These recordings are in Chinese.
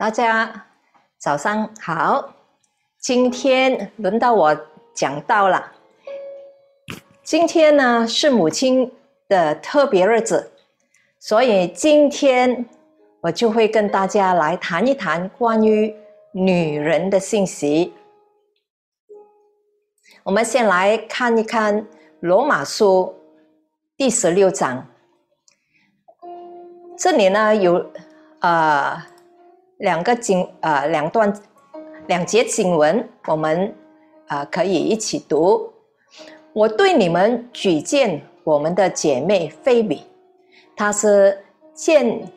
大家早上好，今天轮到我讲到了。今天呢是母亲的特别日子，所以今天我就会跟大家来谈一谈关于女人的信息。我们先来看一看罗马书第十六章，这里呢有呃。两个经呃两段两节经文，我们啊可以一起读。我对你们举荐我们的姐妹菲比，她是建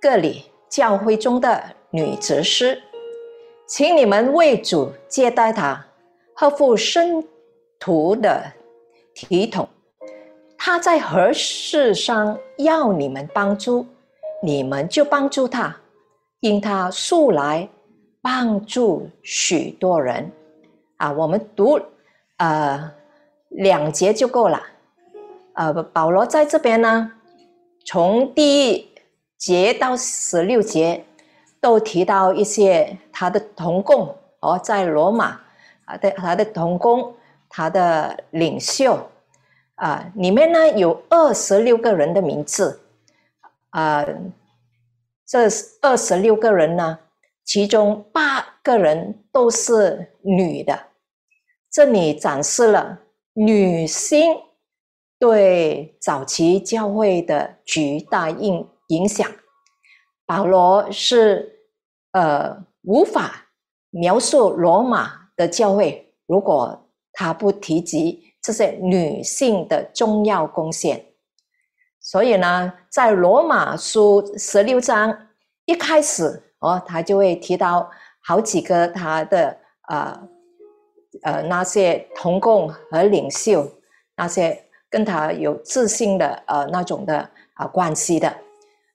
各里教会中的女执事，请你们为主接待她，呵护生徒的体统。她在何事上要你们帮助，你们就帮助她。因他素来帮助许多人，啊，我们读呃两节就够了。呃，保罗在这边呢，从第一节到十六节都提到一些他的同工哦，在罗马啊的他的同工，他的领袖啊，里面呢有二十六个人的名字啊。这二十六个人呢，其中八个人都是女的。这里展示了女性对早期教会的巨大影影响。保罗是呃无法描述罗马的教会，如果他不提及这些女性的重要贡献。所以呢，在罗马书十六章一开始哦，他就会提到好几个他的呃呃那些同工和领袖，那些跟他有自信的呃那种的啊关系的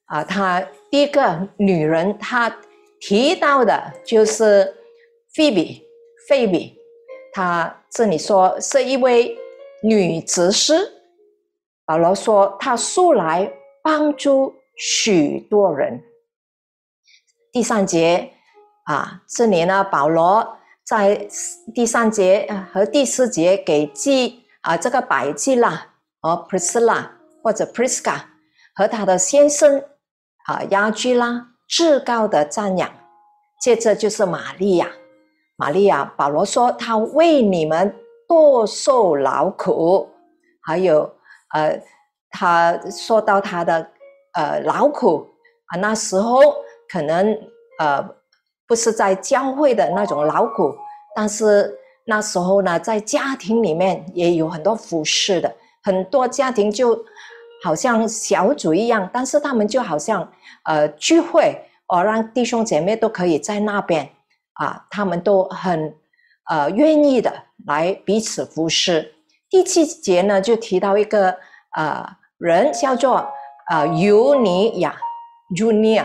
啊。他第一个女人，他提到的就是菲比，菲比，他这里说是一位女执事。保罗说：“他素来帮助许多人。”第三节啊，这里呢，保罗在第三节和第四节给记啊这个百基拉和 Priscilla 或者 Prisca 和他的先生啊亚居拉至高的赞扬。接着就是玛利亚，玛利亚，保罗说他为你们多受劳苦，还有。呃，他说到他的呃劳苦啊，那时候可能呃不是在教会的那种劳苦，但是那时候呢，在家庭里面也有很多服侍的，很多家庭就好像小组一样，但是他们就好像呃聚会，哦，让弟兄姐妹都可以在那边啊，他们都很呃愿意的来彼此服侍。第七节呢，就提到一个呃人叫做呃尤尼亚 （Junia）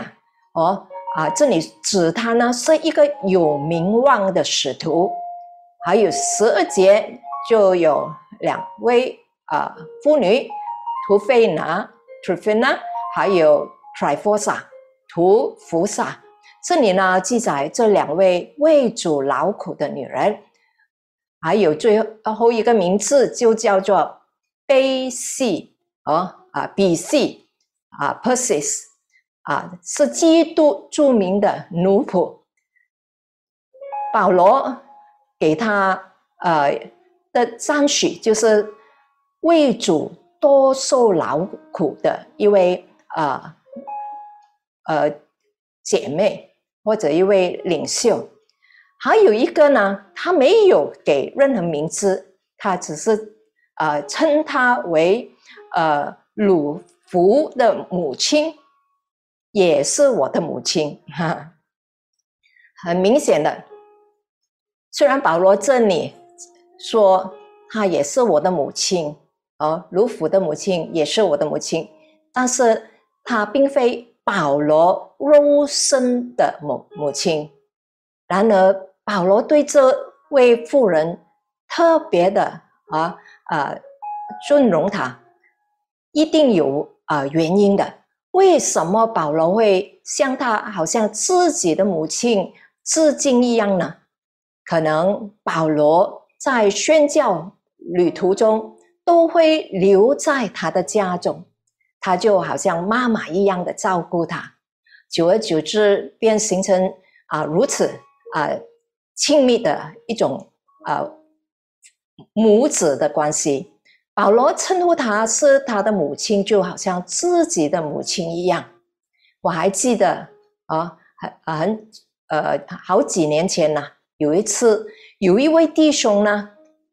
哦啊，这里指他呢是一个有名望的使徒。还有十二节就有两位啊妇女，图菲娜 （Trifina） 还有 Trifosa 图福萨。这里呢记载这两位为主劳苦的女人。还有最后一个名字就叫做贝西哦啊比西啊 Persis 啊是基督著名的奴仆，保罗给他呃的赞许就是为主多受劳苦的一位啊呃姐妹或者一位领袖。还有一个呢，他没有给任何名字，他只是呃称他为呃鲁弗的母亲，也是我的母亲哈。很明显的，虽然保罗这里说他也是我的母亲，哦，鲁弗的母亲也是我的母亲，但是他并非保罗肉身的母母亲。然而。保罗对这位妇人特别的啊啊尊荣她，一定有啊原因的。为什么保罗会向他好像自己的母亲致敬一样呢？可能保罗在宣教旅途中都会留在他的家中，他就好像妈妈一样的照顾他，久而久之便形成啊如此啊亲密的一种啊母子的关系。保罗称呼她是他的母亲，就好像自己的母亲一样。我还记得啊，很很呃好几年前呢。有一次，有一位弟兄呢，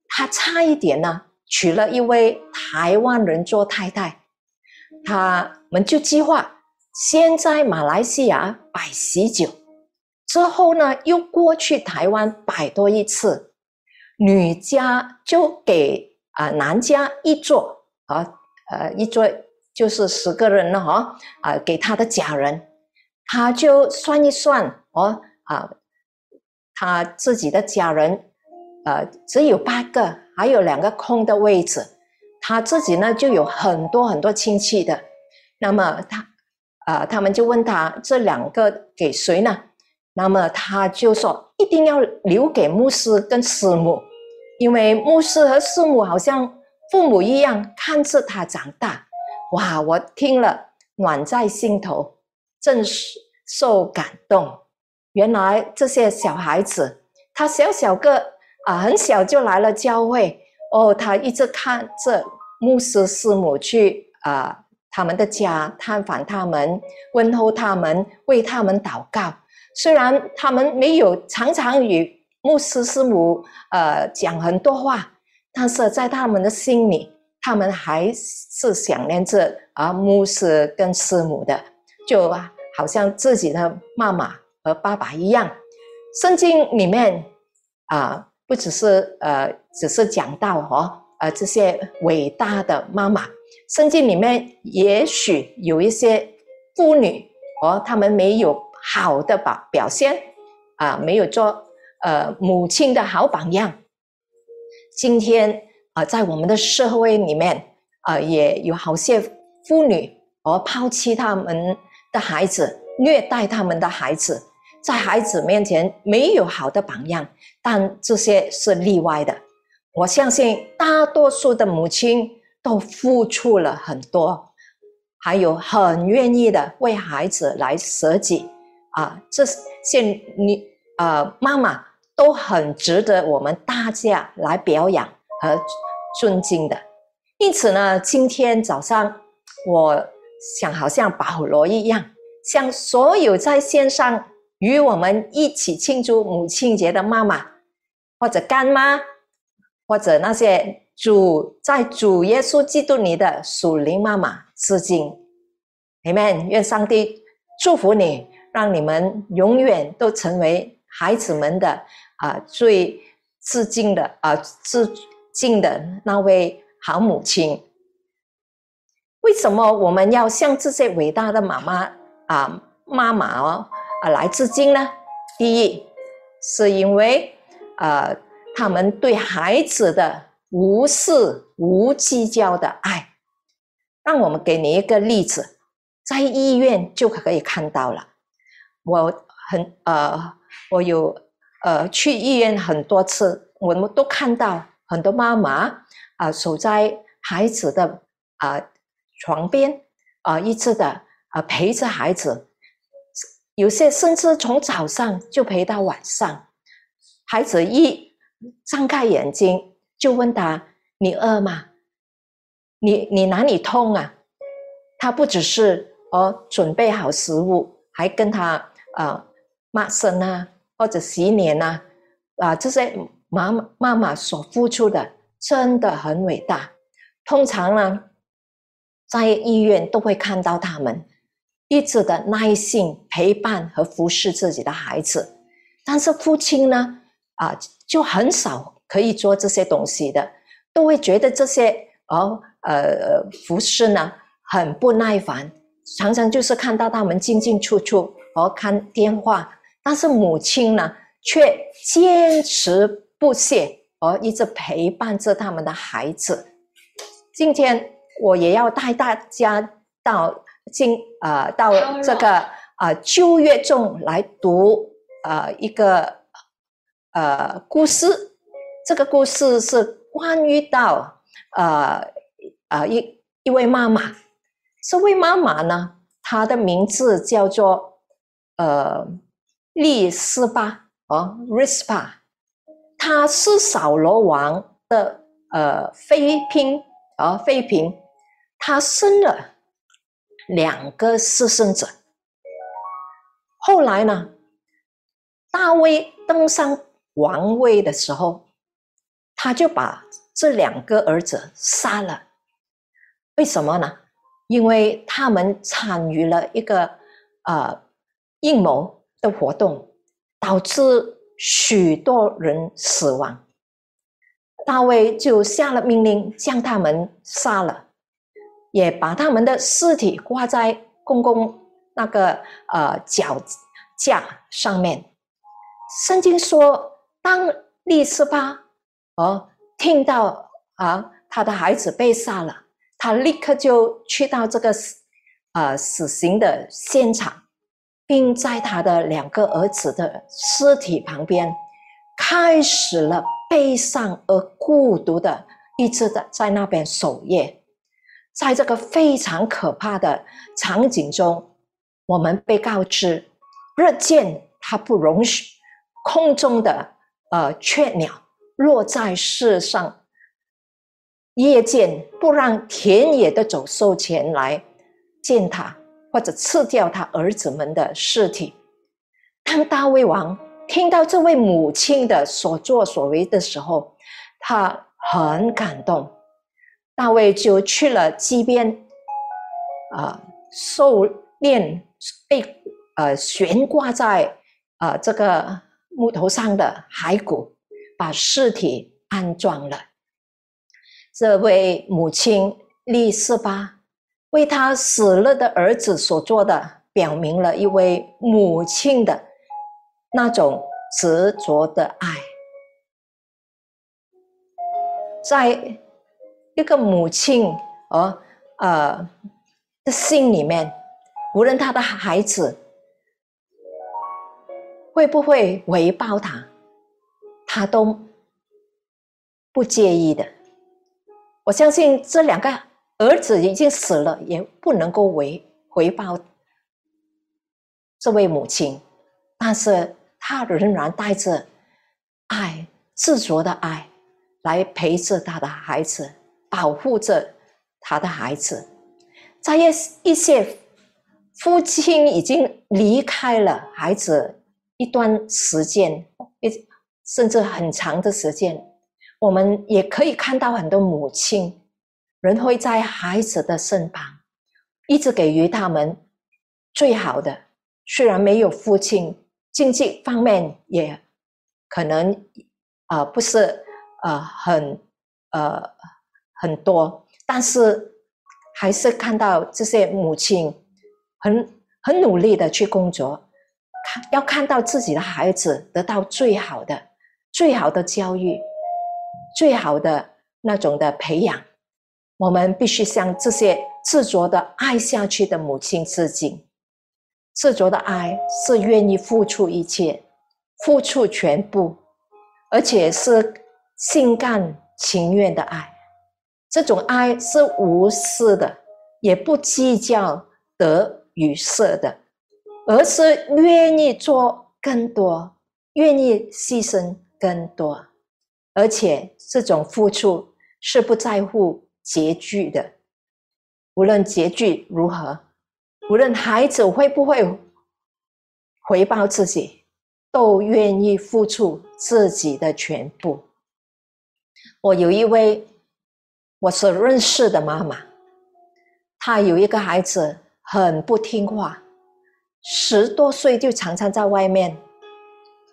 他差一点呢娶了一位台湾人做太太，他们就计划先在马来西亚摆喜酒，之后呢又过去台湾摆多一次，女家就给啊男家一桌啊呃一桌就是十个人了哈啊给他的家人，他就算一算哦啊。他自己的家人，呃，只有八个，还有两个空的位置。他自己呢，就有很多很多亲戚的。那么他，呃，他们就问他这两个给谁呢？那么他就说一定要留给牧师跟师母，因为牧师和师母好像父母一样看着他长大。哇，我听了暖在心头，真是受感动。原来这些小孩子，他小小个啊，很小就来了教会哦。他一直看着牧师师母去啊，他们的家探访他们，问候他们，为他们祷告。虽然他们没有常常与牧师师母呃讲很多话，但是在他们的心里，他们还是想念着啊牧师跟师母的，就好像自己的妈妈。和爸爸一样，圣经里面啊，不只是呃，只是讲到哈，呃，这些伟大的妈妈，圣经里面也许有一些妇女哦，她们没有好的表表现啊，没有做呃母亲的好榜样。今天啊，在我们的社会里面啊，也有好些妇女而抛弃他们的孩子，虐待他们的孩子。在孩子面前没有好的榜样，但这些是例外的。我相信大多数的母亲都付出了很多，还有很愿意的为孩子来舍己啊。这些你啊妈妈都很值得我们大家来表扬和尊敬的。因此呢，今天早上我想好像保罗一样，向所有在线上。与我们一起庆祝母亲节的妈妈，或者干妈，或者那些主在主耶稣基督里的属灵妈妈致敬，Amen。愿上帝祝福你，让你们永远都成为孩子们的啊最致敬的啊致敬的那位好母亲。为什么我们要向这些伟大的妈妈啊妈妈哦？啊，来致敬呢？第一，是因为呃，他们对孩子的无视、无计较的爱。让我们给你一个例子，在医院就可以看到了。我很呃，我有呃去医院很多次，我们都看到很多妈妈啊守在孩子的啊床边啊，一直的啊陪着孩子。有些甚至从早上就陪到晚上，孩子一张开眼睛就问他：“你饿吗？你你哪里痛啊？”他不只是哦准备好食物，还跟他啊妈生啊或者洗脸呐啊这些妈妈妈妈所付出的真的很伟大。通常呢，在医院都会看到他们。一直的耐心陪伴和服侍自己的孩子，但是父亲呢，啊，就很少可以做这些东西的，都会觉得这些哦，呃，服侍呢很不耐烦，常常就是看到他们进进出出，和看电话，但是母亲呢，却坚持不懈，而一直陪伴着他们的孩子。今天我也要带大家到。今啊到这个啊旧约中来读啊一个呃故事，这个故事是关于到呃啊一一位妈妈，这位妈妈呢，她的名字叫做呃利斯巴哦 Rispa，她是扫罗王的呃妃嫔啊妃嫔，他生了。两个私生子。后来呢，大卫登上王位的时候，他就把这两个儿子杀了。为什么呢？因为他们参与了一个呃阴谋的活动，导致许多人死亡。大卫就下了命令，将他们杀了。也把他们的尸体挂在公共那个呃脚架上面。圣经说，当利斯巴哦听到啊他的孩子被杀了，他立刻就去到这个死啊死刑的现场，并在他的两个儿子的尸体旁边，开始了悲伤而孤独的，一直的在那边守夜。在这个非常可怕的场景中，我们被告知，日见它不容许空中的呃雀鸟落在世上，夜见不让田野的走兽前来见他，或者吃掉他儿子们的尸体。当大卫王听到这位母亲的所作所为的时候，他很感动。大卫就去了溪边，啊，狩猎被呃悬挂在啊这个木头上的骸骨，把尸体安装了。这位母亲利斯巴为他死了的儿子所做的，表明了一位母亲的那种执着的爱，在。一个母亲哦，呃的心里面，无论他的孩子会不会回报他，他都不介意的。我相信这两个儿子已经死了，也不能够回回报这位母亲，但是他仍然带着爱、执着的爱来陪着他的孩子。保护着他的孩子，在一一些父亲已经离开了孩子一段时间，一甚至很长的时间，我们也可以看到很多母亲人会在孩子的身旁，一直给予他们最好的。虽然没有父亲，经济方面也可能啊不是啊很呃。很多，但是还是看到这些母亲很很努力的去工作，看要看到自己的孩子得到最好的、最好的教育、最好的那种的培养，我们必须向这些执着的爱下去的母亲致敬。执着的爱是愿意付出一切、付出全部，而且是心甘情愿的爱。这种爱是无私的，也不计较得与失的，而是愿意做更多，愿意牺牲更多，而且这种付出是不在乎拮据的。无论拮据如何，无论孩子会不会回报自己，都愿意付出自己的全部。我有一位。我是认识的妈妈，她有一个孩子很不听话，十多岁就常常在外面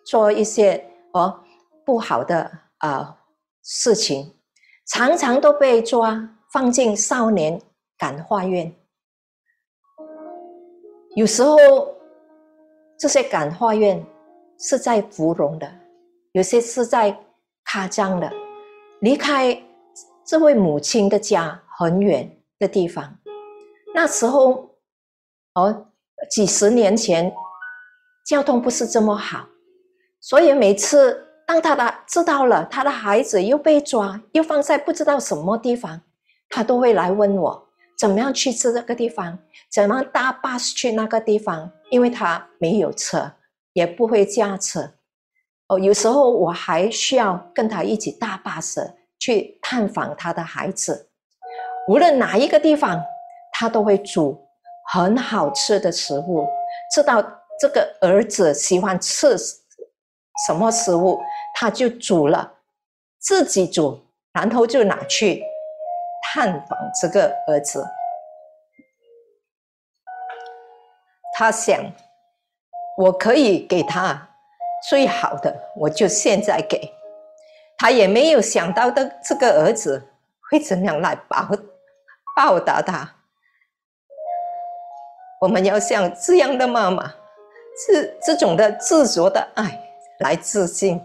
做一些哦不好的啊事情，常常都被抓放进少年感化院。有时候这些感化院是在芙蓉的，有些是在卡江的，离开。这位母亲的家很远的地方，那时候哦，几十年前交通不是这么好，所以每次当他的知道了他的孩子又被抓，又放在不知道什么地方，他都会来问我怎么样去这个地方，怎么搭巴士去那个地方，因为他没有车，也不会驾车。哦，有时候我还需要跟他一起搭巴士去探访他的孩子。无论哪一个地方，他都会煮很好吃的食物。知道这个儿子喜欢吃什么食物，他就煮了，自己煮，然后就拿去探访这个儿子。他想，我可以给他。最好的，我就现在给他，也没有想到的这个儿子会怎样来报报答他。我们要像这样的妈妈，是这种的执着的爱来致敬。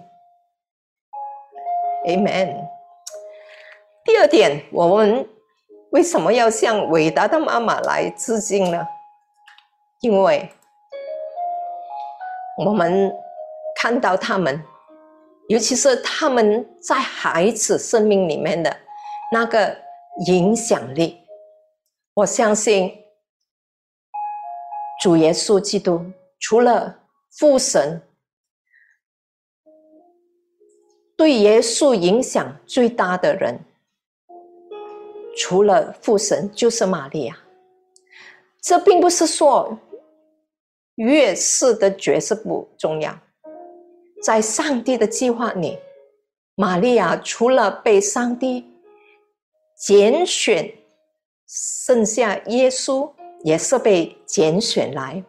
Amen。第二点，我们为什么要向伟大的妈妈来致敬呢？因为我们。看到他们，尤其是他们在孩子生命里面的那个影响力，我相信主耶稣基督除了父神，对耶稣影响最大的人，除了父神就是玛利亚。这并不是说月事的角色不重要。在上帝的计划里，玛利亚除了被上帝拣选，剩下耶稣也是被拣选来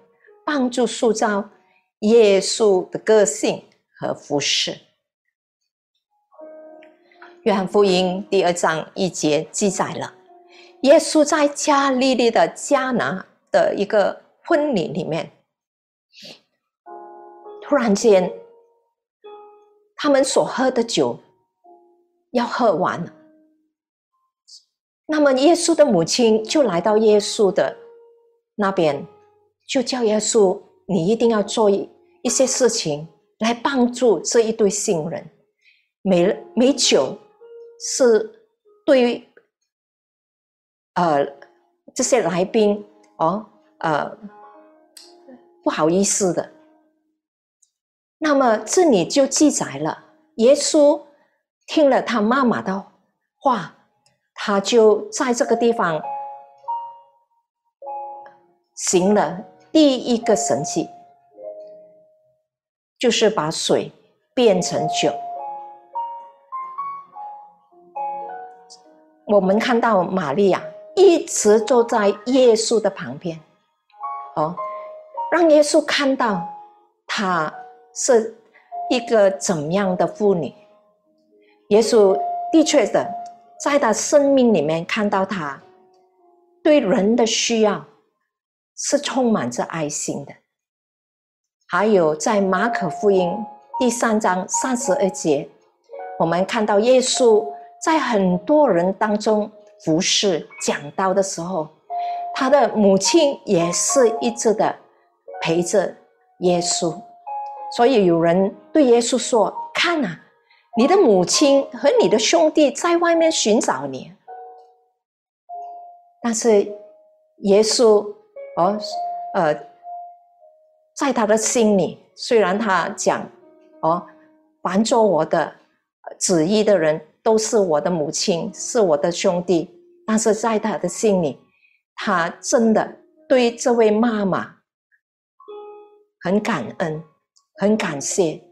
帮助塑造耶稣的个性和服饰。约翰福音第二章一节记载了，耶稣在加利利的迦拿的一个婚礼里面，突然间。他们所喝的酒要喝完了，那么耶稣的母亲就来到耶稣的那边，就叫耶稣：“你一定要做一一些事情来帮助这一对新人。没没酒是对于呃这些来宾哦呃不好意思的。”那么这里就记载了，耶稣听了他妈妈的话，他就在这个地方行了第一个神迹，就是把水变成酒。我们看到玛利亚一直坐在耶稣的旁边，哦，让耶稣看到她。是一个怎样的妇女？耶稣的确的，在他生命里面看到他对人的需要是充满着爱心的。还有在马可福音第三章三十二节，我们看到耶稣在很多人当中服侍讲道的时候，他的母亲也是一直的陪着耶稣。所以有人对耶稣说：“看呐，你的母亲和你的兄弟在外面寻找你。”但是耶稣哦，呃，在他的心里，虽然他讲哦，凡做我的旨意的人都是我的母亲，是我的兄弟，但是在他的心里，他真的对这位妈妈很感恩。很感谢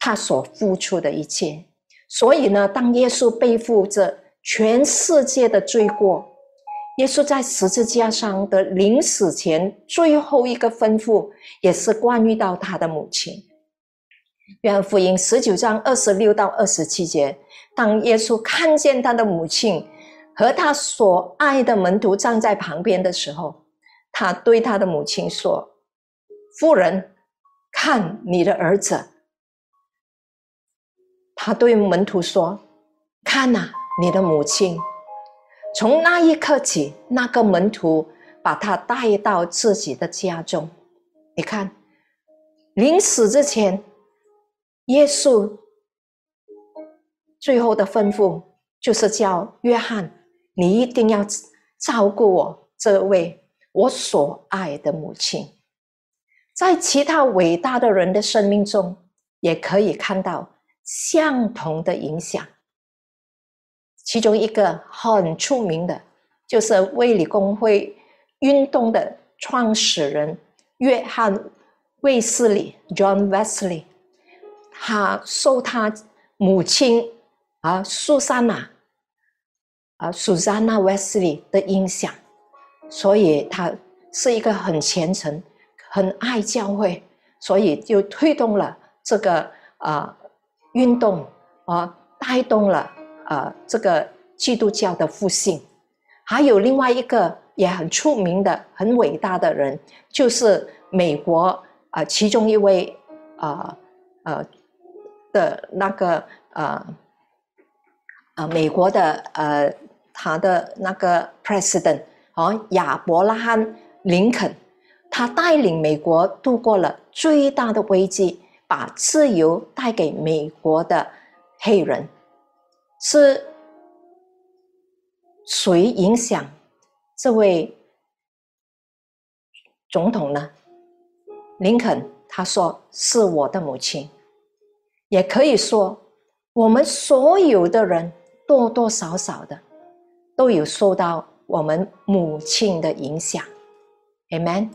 他所付出的一切，所以呢，当耶稣背负着全世界的罪过，耶稣在十字架上的临死前最后一个吩咐，也是关于到他的母亲。约翰福音十九章二十六到二十七节，当耶稣看见他的母亲和他所爱的门徒站在旁边的时候，他对他的母亲说：“夫人。”看你的儿子，他对门徒说：“看呐，你的母亲。”从那一刻起，那个门徒把他带到自己的家中。你看，临死之前，耶稣最后的吩咐就是叫约翰：“你一定要照顾我这位我所爱的母亲。”在其他伟大的人的生命中，也可以看到相同的影响。其中一个很出名的，就是卫理公会运动的创始人约翰·卫斯理 （John Wesley）。他受他母亲啊，苏珊娜啊，Susanna Wesley 的影响，所以他是一个很虔诚。很爱教会，所以就推动了这个啊运动啊，带动了啊这个基督教的复兴。还有另外一个也很出名的、很伟大的人，就是美国啊其中一位啊呃的那个呃呃美国的呃他的那个 president 哦亚伯拉罕林肯。他带领美国度过了最大的危机，把自由带给美国的黑人。是谁影响这位总统呢？林肯他说：“是我的母亲。”也可以说，我们所有的人多多少少的都有受到我们母亲的影响。Amen。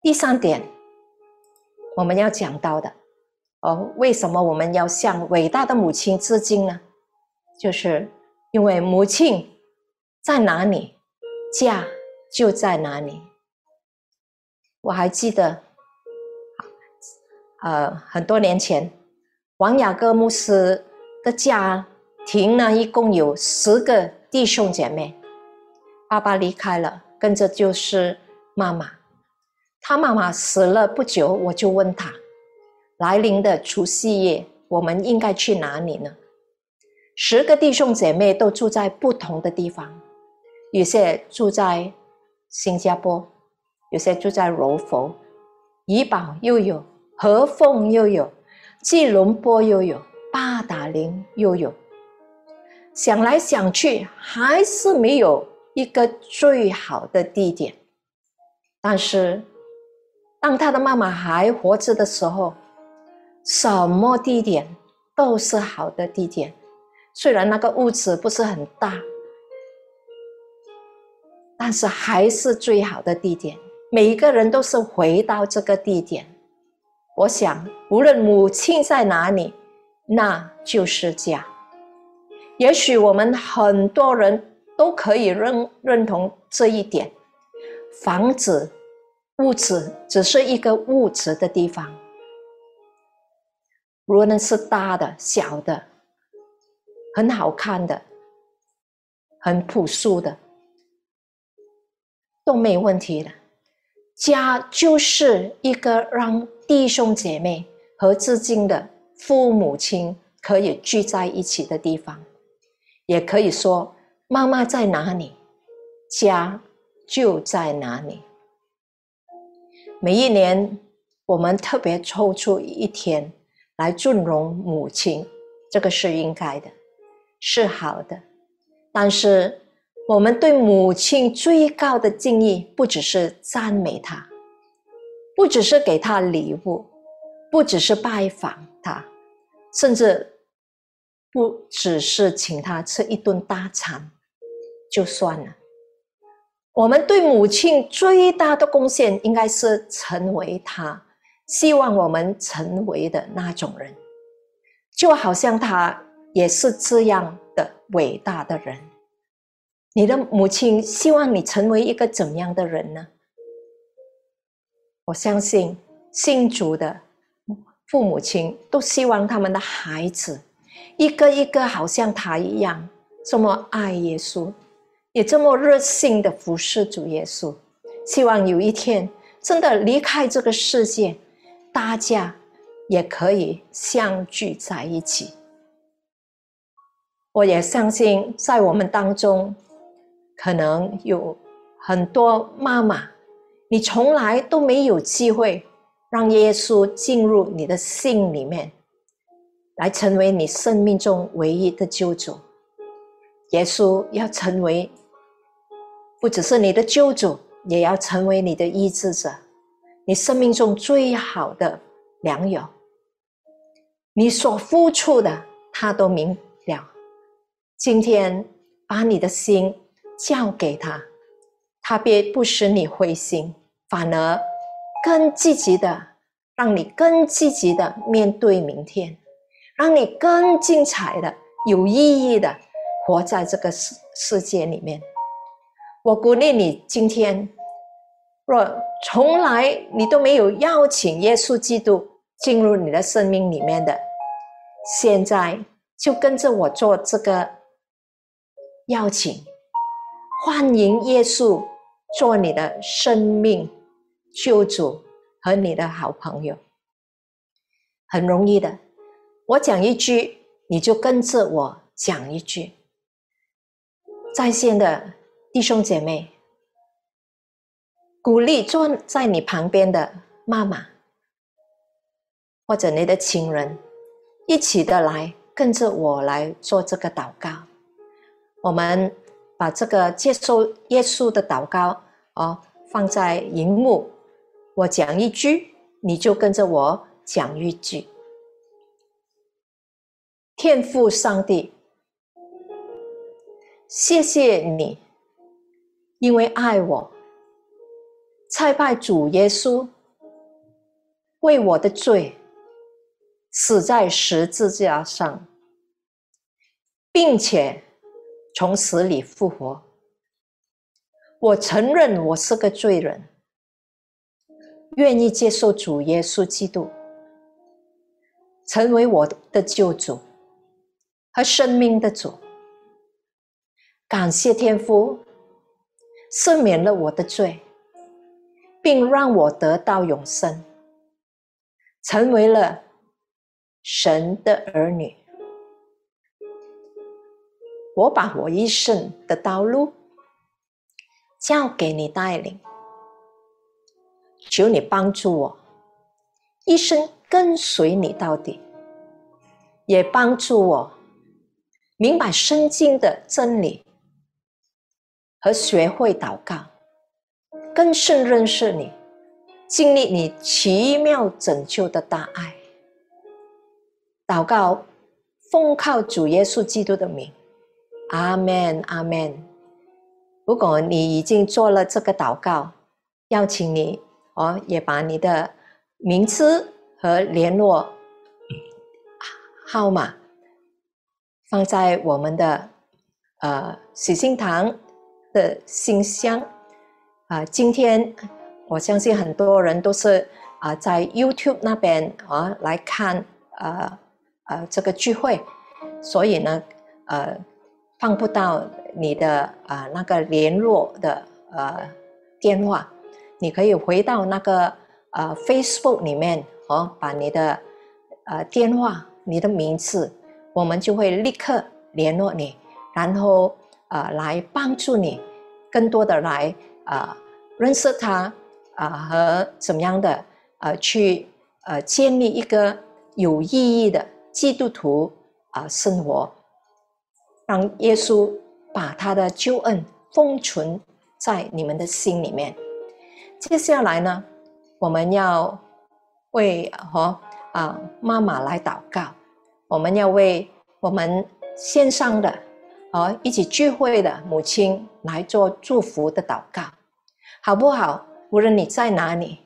第三点，我们要讲到的，哦，为什么我们要向伟大的母亲致敬呢？就是因为母亲在哪里，家就在哪里。我还记得，呃，很多年前，王雅各牧师的家庭呢，一共有十个弟兄姐妹，爸爸离开了，跟着就是妈妈。他妈妈死了不久，我就问他：“来临的除夕夜，我们应该去哪里呢？”十个弟兄姐妹都住在不同的地方，有些住在新加坡，有些住在柔佛，怡保又有，和凤又有，吉隆坡又有，八达岭又有。想来想去，还是没有一个最好的地点，但是。当他的妈妈还活着的时候，什么地点都是好的地点。虽然那个屋子不是很大，但是还是最好的地点。每一个人都是回到这个地点。我想，无论母亲在哪里，那就是家。也许我们很多人都可以认认同这一点。房子。物质只是一个物质的地方，无论是大的、小的，很好看的、很朴素的，都没问题的。家就是一个让弟兄姐妹和至今的父母亲可以聚在一起的地方，也可以说，妈妈在哪里，家就在哪里。每一年，我们特别抽出一天来尊荣母亲，这个是应该的，是好的。但是，我们对母亲最高的敬意，不只是赞美她，不只是给她礼物，不只是拜访她，甚至不只是请他吃一顿大餐，就算了。我们对母亲最大的贡献，应该是成为她希望我们成为的那种人，就好像他也是这样的伟大的人。你的母亲希望你成为一个怎样的人呢？我相信信主的父母亲都希望他们的孩子一个一个好像他一样这么爱耶稣。也这么热心的服侍主耶稣，希望有一天真的离开这个世界，大家也可以相聚在一起。我也相信，在我们当中，可能有很多妈妈，你从来都没有机会让耶稣进入你的心里面，来成为你生命中唯一的救主。耶稣要成为，不只是你的救主，也要成为你的医治者，你生命中最好的良友。你所付出的，他都明了。今天把你的心交给他，他便不使你灰心，反而更积极的，让你更积极的面对明天，让你更精彩的、有意义的。活在这个世世界里面，我鼓励你，今天若从来你都没有邀请耶稣基督进入你的生命里面的，现在就跟着我做这个邀请，欢迎耶稣做你的生命救主和你的好朋友，很容易的，我讲一句，你就跟着我讲一句。在线的弟兄姐妹，鼓励坐在你旁边的妈妈，或者你的亲人，一起的来跟着我来做这个祷告。我们把这个接受耶稣的祷告哦放在荧幕，我讲一句，你就跟着我讲一句。天父上帝。谢谢你，因为爱我，才拜主耶稣为我的罪死在十字架上，并且从死里复活。我承认我是个罪人，愿意接受主耶稣基督成为我的救主和生命的主。感谢天父赦免了我的罪，并让我得到永生，成为了神的儿女。我把我一生的道路交给你带领，求你帮助我一生跟随你到底，也帮助我明白圣经的真理。和学会祷告，更深认识你，经历你奇妙拯救的大爱。祷告，奉靠主耶稣基督的名，阿门，阿门。如果你已经做了这个祷告，邀请你哦，也把你的名字和联络号码放在我们的呃喜信堂。的信箱啊，今天我相信很多人都是啊在 YouTube 那边啊来看呃呃这个聚会，所以呢呃放不到你的啊那个联络的呃电话，你可以回到那个呃 Facebook 里面哦，把你的呃电话、你的名字，我们就会立刻联络你，然后。啊，来帮助你更多的来啊认识他啊和怎么样的呃去呃建立一个有意义的基督徒啊生活，让耶稣把他的救恩封存在你们的心里面。接下来呢，我们要为和啊妈妈来祷告，我们要为我们线上的。和一起聚会的母亲来做祝福的祷告，好不好？无论你在哪里，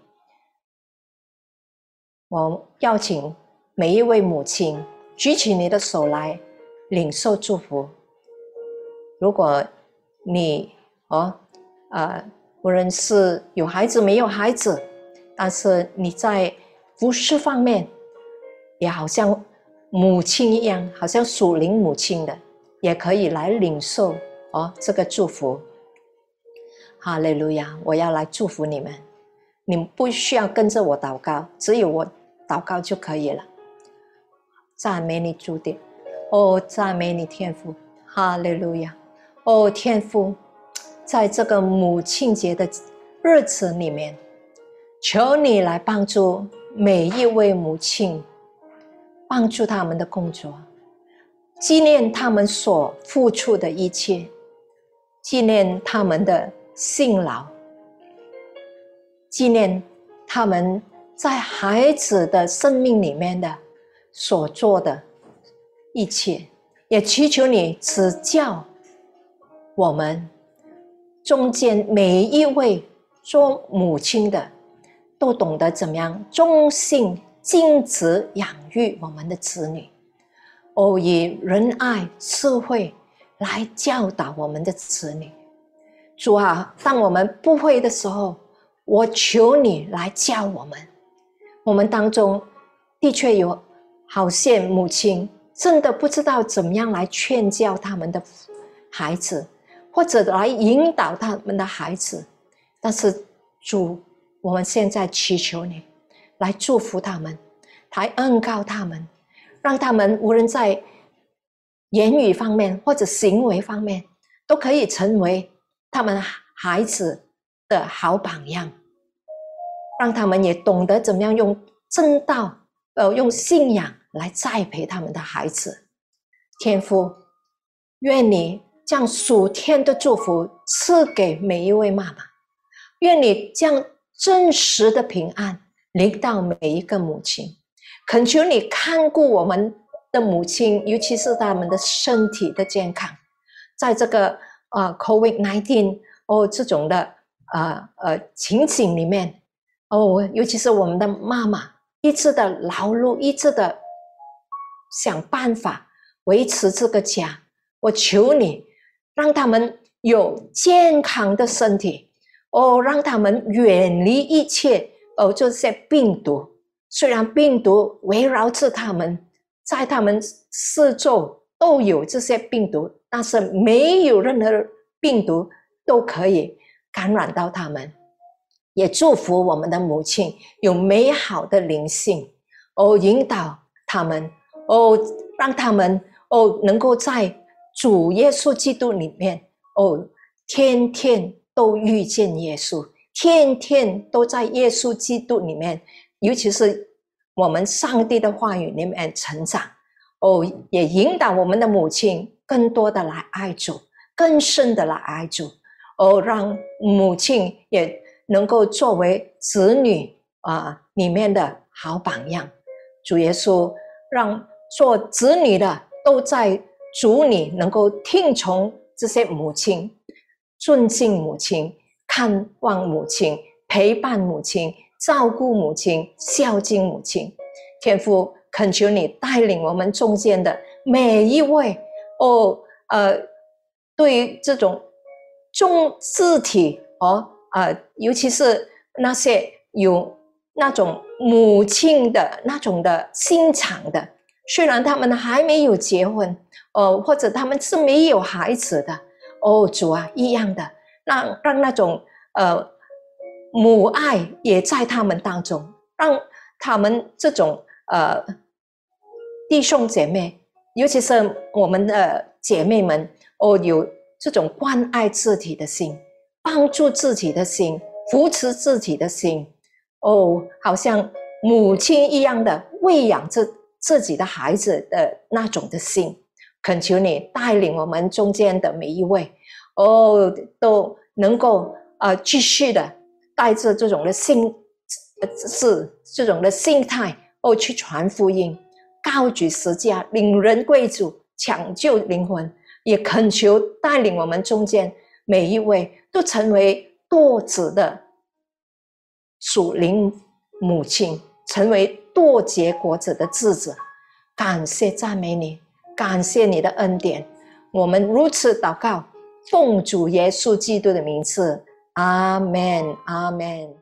我邀请每一位母亲举起你的手来领受祝福。如果你哦，呃，无论是有孩子没有孩子，但是你在服饰方面也好像母亲一样，好像属灵母亲的。也可以来领受哦，这个祝福。哈利路亚！我要来祝福你们，你们不需要跟着我祷告，只有我祷告就可以了。赞美你主的，哦，赞美你天父，哈利路亚！哦，天父，在这个母亲节的日子里面，求你来帮助每一位母亲，帮助他们的工作，纪念他们所付出的一切，纪念他们的辛劳，纪念他们在孩子的生命里面的所做的一切，也祈求你指教我们。中间每一位做母亲的，都懂得怎么样忠心尽职养育我们的子女，哦，以仁爱智慧来教导我们的子女。主啊，当我们不会的时候，我求你来教我们。我们当中的确有好些母亲，真的不知道怎么样来劝教他们的孩子。或者来引导他们的孩子，但是主，我们现在祈求你来祝福他们，来恩告他们，让他们无论在言语方面或者行为方面，都可以成为他们孩子的好榜样，让他们也懂得怎么样用正道，呃，用信仰来栽培他们的孩子。天父，愿你。将属天的祝福赐给每一位妈妈，愿你将真实的平安领到每一个母亲。恳求你看顾我们的母亲，尤其是他们的身体的健康。在这个啊，COVID nineteen 哦这种的啊呃情景里面哦，尤其是我们的妈妈一直的劳碌，一直的想办法维持这个家。我求你。让他们有健康的身体哦，让他们远离一切哦这些病毒。虽然病毒围绕着他们，在他们四周都有这些病毒，但是没有任何病毒都可以感染到他们。也祝福我们的母亲有美好的灵性哦，引导他们哦，让他们哦能够在。主耶稣基督里面哦，天天都遇见耶稣，天天都在耶稣基督里面，尤其是我们上帝的话语里面成长哦，也引导我们的母亲更多的来爱主，更深的来爱主哦，让母亲也能够作为子女啊里面的好榜样。主耶稣让做子女的都在。主你能够听从这些母亲，尊敬母亲，看望母亲，陪伴母亲，照顾母亲，孝敬母亲。天父恳求你带领我们中间的每一位哦，呃，对于这种重字体哦，呃，尤其是那些有那种母亲的那种的心肠的。虽然他们还没有结婚，哦，或者他们是没有孩子的，哦，主啊，一样的，让让那种呃母爱也在他们当中，让他们这种呃弟兄姐妹，尤其是我们的姐妹们，哦，有这种关爱自己的心，帮助自己的心，扶持自己的心，哦，好像母亲一样的喂养这。自己的孩子的那种的心，恳求你带领我们中间的每一位，哦，都能够啊继续的带着这种的心，是这种的心态哦去传福音，高举十架，领人归主，抢救灵魂，也恳求带领我们中间每一位都成为多子的属灵母亲，成为。多结果子的日子，感谢赞美你，感谢你的恩典。我们如此祷告，奉主耶稣基督的名字，阿门，阿门。